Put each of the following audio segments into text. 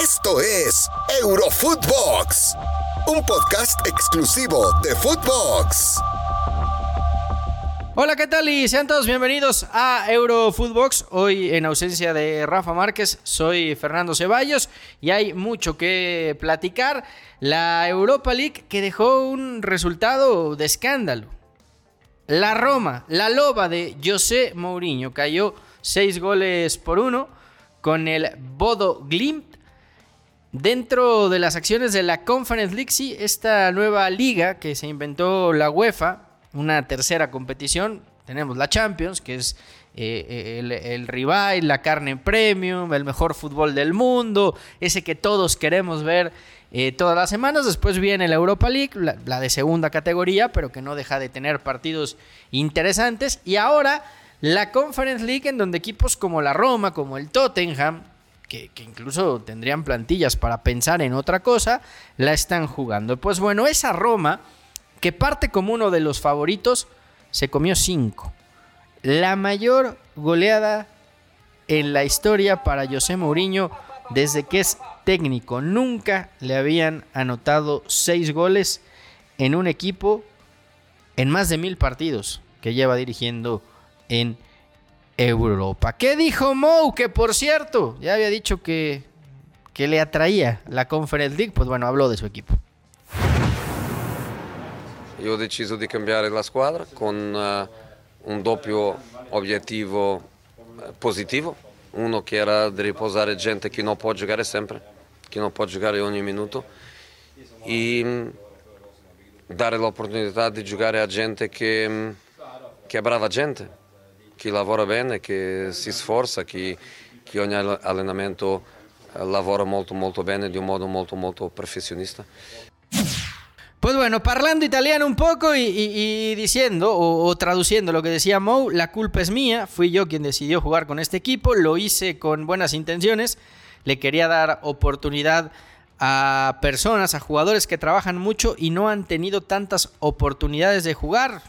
Esto es Eurofootbox, un podcast exclusivo de Footbox. Hola, ¿qué tal? Y sean todos bienvenidos a Eurofootbox. Hoy en ausencia de Rafa Márquez, soy Fernando Ceballos y hay mucho que platicar. La Europa League que dejó un resultado de escándalo. La Roma, la loba de José Mourinho, cayó seis goles por uno con el Bodo Glimt. Dentro de las acciones de la Conference League, sí, esta nueva liga que se inventó la UEFA, una tercera competición. Tenemos la Champions, que es eh, eh, el, el rival, la carne premium, el mejor fútbol del mundo, ese que todos queremos ver eh, todas las semanas. Después viene la Europa League, la, de segunda categoría, pero que no deja de tener partidos interesantes. Y ahora la Conference League, en donde equipos como la Roma, como el Tottenham, que, incluso tendrían plantillas para pensar en otra cosa, la están jugando. Pues bueno, esa Roma que parte como uno de los favoritos, se comió cinco. La mayor goleada en la historia para José Mourinho desde que es técnico. Nunca le habían anotado seis goles en un equipo en más de mil partidos que lleva dirigiendo en Europa. ¿Qué dijo Mou? Que por cierto, ya había dicho que, que le atraía la Conference League. Pues bueno, habló de su equipo. Io ho deciso di cambiare la squadra con uh, un doppio obiettivo eh, positivo, uno che era di riposare gente che non può giocare sempre, che non può giocare ogni minuto e mm, dare l'opportunità di giocare a gente che, mm, che è brava gente, che lavora bene, che si sforza, che, che ogni allenamento eh, lavora molto molto bene di un modo molto molto professionista. Pues bueno, parlando italiano un poco y, diciendo o, traduciendo lo que decía Mou, la culpa es mía, fui yo quien decidió jugar con este equipo, lo hice con buenas intenciones, le quería dar oportunidad a personas, a jugadores que trabajan mucho y no han tenido tantas oportunidades de jugar,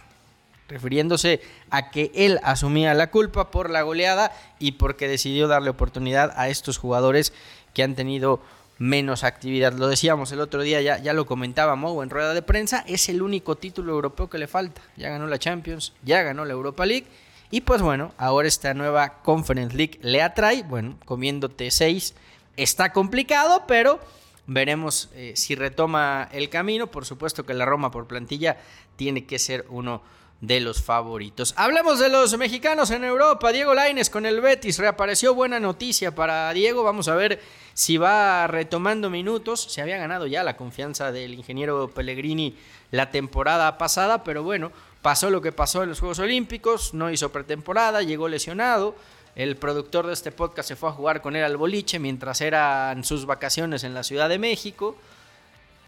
refiriéndose a que él asumía la culpa por la goleada y porque decidió darle oportunidad a estos jugadores que han tenido menos actividad. Lo decíamos el otro día, ya, ya lo comentábamos en rueda de prensa, es el único título europeo que le falta. Ya ganó la Champions, ya ganó la Europa League. Y pues bueno, ahora esta nueva Conference League le atrae, bueno, comiéndote 6 está complicado, pero veremos eh, si retoma el camino. Por supuesto que la Roma por plantilla tiene que ser uno de los favoritos. Hablemos de los mexicanos en Europa. Diego Laines con el Betis reapareció. Buena noticia para Diego. Vamos a ver si va retomando minutos. Se había ganado ya la confianza del ingeniero Pellegrini la temporada pasada, pero bueno, pasó lo que pasó en los Juegos Olímpicos. No hizo pretemporada, llegó lesionado. El productor de este podcast se fue a jugar con él al boliche mientras eran sus vacaciones en la Ciudad de México.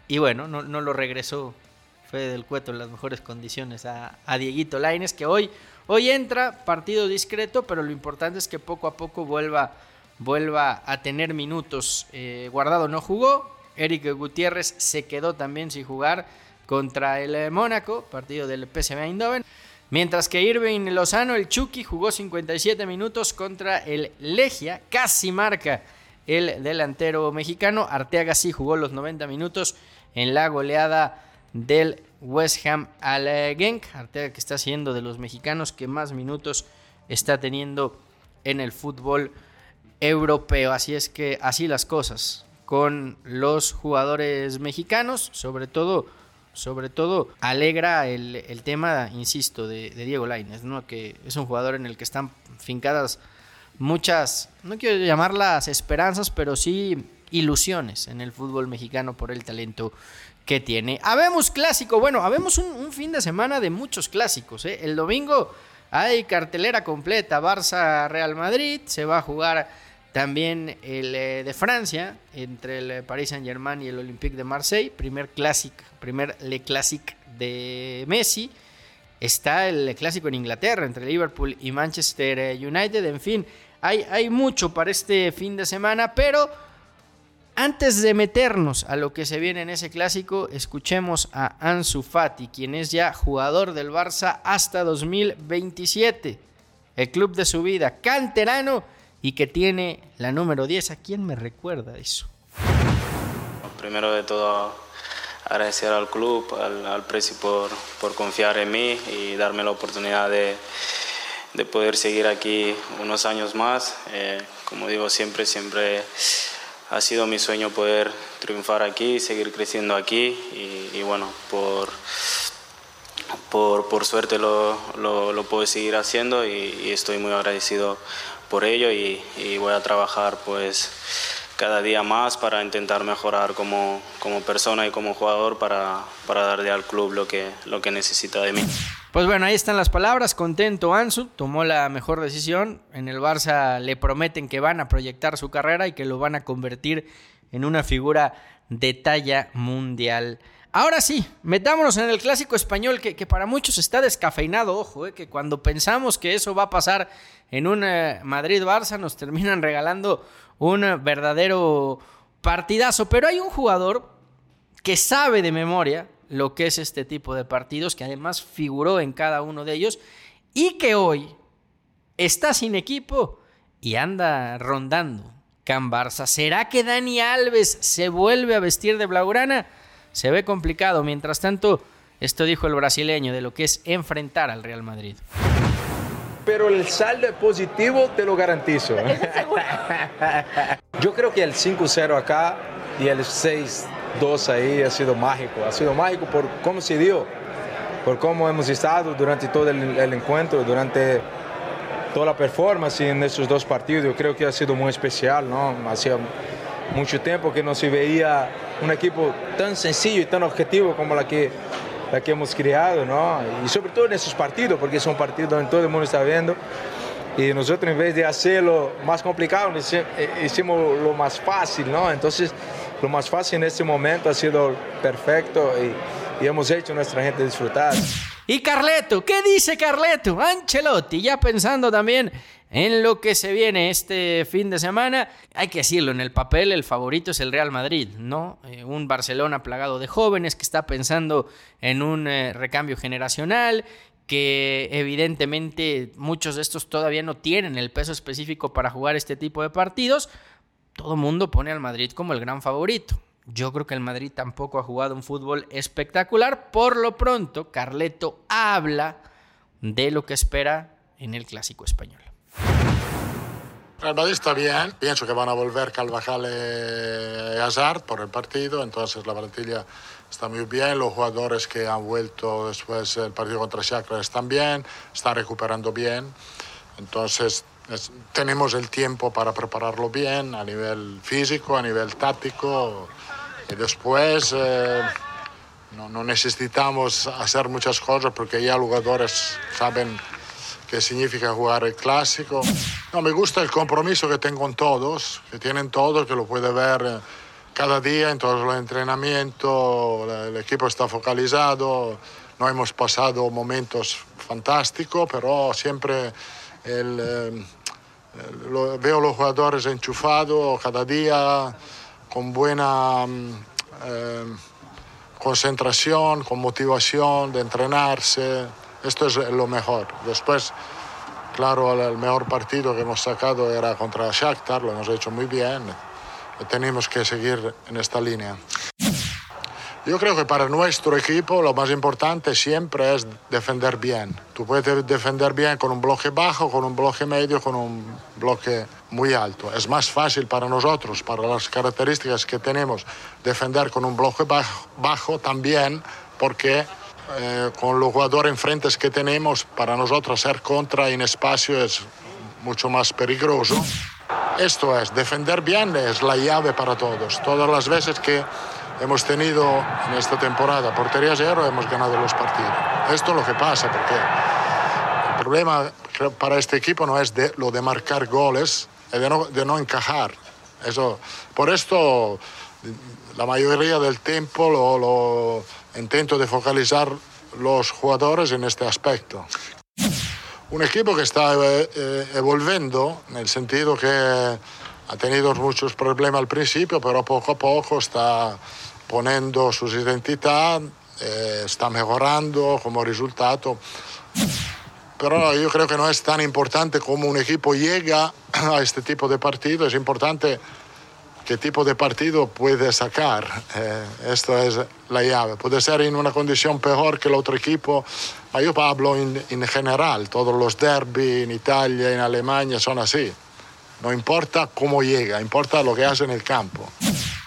Y bueno, no, no lo regresó del Cueto en las mejores condiciones a, Dieguito Laines, que hoy, hoy entra, partido discreto, pero lo importante es que poco a poco vuelva, vuelva a tener minutos. Eh, Guardado no jugó, Eric Gutiérrez se quedó también sin jugar contra el eh, Mónaco, partido del PSV Eindhoven. Mientras que Irving Lozano, el Chucky, jugó 57 minutos contra el Legia, casi marca el delantero mexicano. Arteaga sí jugó los 90 minutos en la goleada del West Ham al Genk. Arteaga que está siendo de los mexicanos que más minutos está teniendo en el fútbol europeo. Así es que así las cosas con los jugadores mexicanos, sobre todo, sobre todo alegra el, tema, insisto, de, Diego Lainez, ¿no? que es un jugador en el que están fincadas muchas, no quiero llamarlas esperanzas, pero sí ilusiones en el fútbol mexicano por el talento que tiene. Habemos clásico, bueno, habemos un, fin de semana de muchos clásicos. ¿eh? El domingo hay cartelera completa, Barça Real Madrid, se va a jugar también el eh, de Francia entre el eh, Paris Saint Germain y el Olympique de Marseille, primer clásico, primer Le Classic de Messi. Está el clásico en Inglaterra entre Liverpool y Manchester United. En fin, hay, hay mucho para este fin de semana, pero antes de meternos a lo que se viene en ese clásico, escuchemos a Ansu Fati, quien es ya jugador del Barça hasta 2027. El club de su vida, canterano y que tiene la número 10. ¿A quién me recuerda eso? primero de todo agradecer al club, al, al por, confiar en mí y darme la oportunidad de, de poder seguir aquí unos años más. Eh, como digo siempre, siempre ha sido mi sueño poder triunfar aquí, seguir creciendo aquí y, bueno, por, por, por suerte lo, lo, puedo seguir haciendo y, y, estoy muy agradecido por ello y, y voy a trabajar pues cada día más para intentar mejorar como, como persona y como jugador para, para darle al club lo que, lo que necesita de mí. Pues bueno, ahí están las palabras. Contento Ansu, tomó la mejor decisión. En el Barça le prometen que van a proyectar su carrera y que lo van a convertir en una figura de talla mundial. Ahora sí, metámonos en el clásico español que, que para muchos está descafeinado. Ojo, eh, que cuando pensamos que eso va a pasar en un eh, Madrid-Barça nos terminan regalando un verdadero partidazo. Pero hay un jugador que sabe de memoria lo que es este tipo de partidos, que además figuró en cada uno de ellos y que hoy está sin equipo y anda rondando Can Barça. ¿Será que Dani Alves se vuelve a vestir de blaugrana? Se ve complicado. Mientras tanto, esto dijo el brasileño de lo que es enfrentar al Real Madrid pero el saldo es positivo, te lo garantizo. Yo creo que el 5-0 acá y el 6-2 ahí ha sido mágico. Ha sido mágico por cómo se dio, por cómo hemos estado durante todo el, el encuentro, durante toda la performance en esos dos partidos. Yo creo que ha sido muy especial, ¿no? Hacía mucho tiempo que no se veía un equipo tan sencillo y tan objetivo como la que la que hemos creado, ¿no? Y sobre todo en esos partidos, porque son partidos donde todo el mundo está viendo. Y nosotros en vez de hacerlo más complicado, eh, hicimos lo más fácil, ¿no? Entonces, lo más fácil en este momento ha sido perfecto y, y hemos hecho a nuestra gente disfrutar. Y Carleto, ¿qué dice Carleto? Ancelotti, ya pensando también en lo que se viene este fin de semana, hay que decirlo, en el papel el favorito es el Real Madrid, ¿no? Eh, un Barcelona plagado de jóvenes que está pensando en un eh, recambio generacional, que evidentemente muchos de estos todavía no tienen el peso específico para jugar este tipo de partidos. Todo mundo pone al Madrid como el gran favorito. Yo creo que el Madrid tampoco ha jugado un fútbol espectacular. Por lo pronto, Carleto habla de lo que espera en el clásico español. Real Madrid está bien, pienso que van a volver Calvajal y Hazard por el partido, entonces la plantilla está muy bien, los jugadores que han vuelto después del partido contra Shakhtar están bien, están recuperando bien, entonces es, tenemos el tiempo para prepararlo bien a nivel físico, a nivel táctico y después eh, no, no necesitamos hacer muchas cosas porque ya jugadores saben que significa jugar el clásico. No, me gusta el compromiso que tengo con todos, que tienen todos, que lo puede ver eh, cada día en todos los entrenamientos, el equipo está focalizado, no hemos pasado momentos fantásticos, pero siempre el, eh, lo, veo los jugadores enchufados cada día, con buena eh, concentración, con motivación de entrenarse. Esto es lo mejor. Después, claro, el mejor partido que hemos sacado era contra Shakhtar, lo hemos hecho muy bien. Tenemos que seguir en esta línea. Yo creo que para nuestro equipo lo más importante siempre es defender bien. Tú puedes defender bien con un bloque bajo, con un bloque medio, con un bloque muy alto. Es más fácil para nosotros, para las características que tenemos, defender con un bloque bajo, bajo también porque eh, con los jugadores enfrentes que tenemos, para nosotros ser contra en espacio es mucho más peligroso. Esto es, defender bien es la llave para todos. Todas las veces que hemos tenido en esta temporada portería cero, hemos ganado los partidos. Esto es lo que pasa, porque el problema para este equipo no es de, lo de marcar goles, es de no, de no encajar. Eso, por esto, la mayoría del tiempo lo, lo intento de focalizar los jugadores en este aspecto. Un equipo que está eh, evolviendo en el sentido que ha tenido muchos problemas al principio, pero poco a poco está poniendo su identidad, eh, está mejorando como resultado. Pero yo creo que no es tan importante como un equipo llega a este tipo de partido, es importante qué tipo de partido puede sacar. Eh, esto es la llave. Puede ser en una condición peor que el otro equipo. Yo hablo en, en general, todos los derby en Italia, en Alemania son así. No importa cómo llega, importa lo que hace en el campo.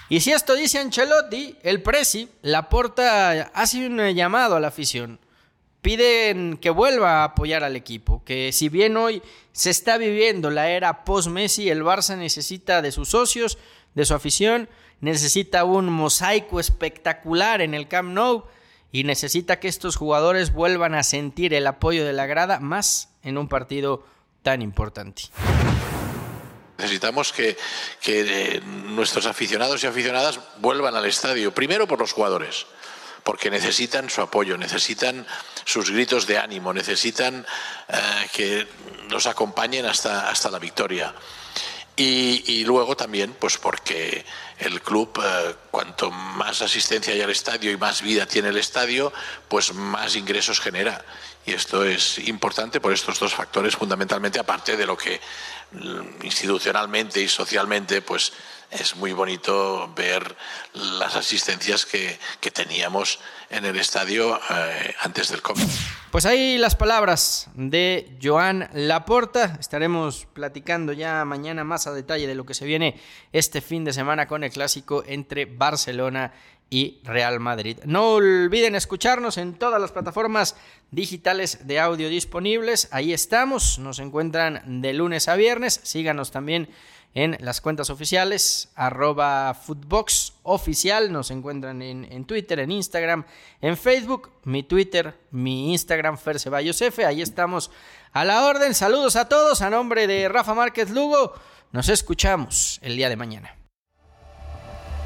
Y si esto dice Ancelotti, el Presi, Laporta hace un llamado a la afición. Piden que vuelva a apoyar al equipo, que si bien hoy se está viviendo la era post-Messi, el Barça necesita de sus socios, de su afición, necesita un mosaico espectacular en el Camp Nou y necesita que estos jugadores vuelvan a sentir el apoyo de la grada más en un partido tan importante. Necesitamos que, eh, nuestros aficionados y aficionadas vuelvan al estadio, primero por los jugadores, porque necesitan su apoyo, necesitan sus gritos de ánimo, necesitan eh, que nos acompañen hasta, hasta la victoria. Y, luego también, pues porque el club, eh, cuanto más asistencia hay al estadio y más vida tiene el estadio, pues más ingresos genera. Y esto es importante por estos dos factores, fundamentalmente, aparte de lo que mm, institucionalmente y socialmente, pues es muy bonito ver las asistencias que, que teníamos en el estadio eh, antes del COVID. Pues ahí las palabras de Joan Laporta. Estaremos platicando ya mañana más a detalle de lo que se viene este fin de semana con el clásico entre Barcelona y Real Madrid. No olviden escucharnos en todas las plataformas digitales de audio disponibles. Ahí estamos, nos encuentran de lunes a viernes. Síganos también en las cuentas oficiales, arroba oficial, nos encuentran en, Twitter, en Instagram, en Facebook, mi Twitter, mi Instagram, Fer Ceballos ahí estamos a la orden. Saludos a todos, a nombre de Rafa Márquez Lugo, nos escuchamos el día de mañana.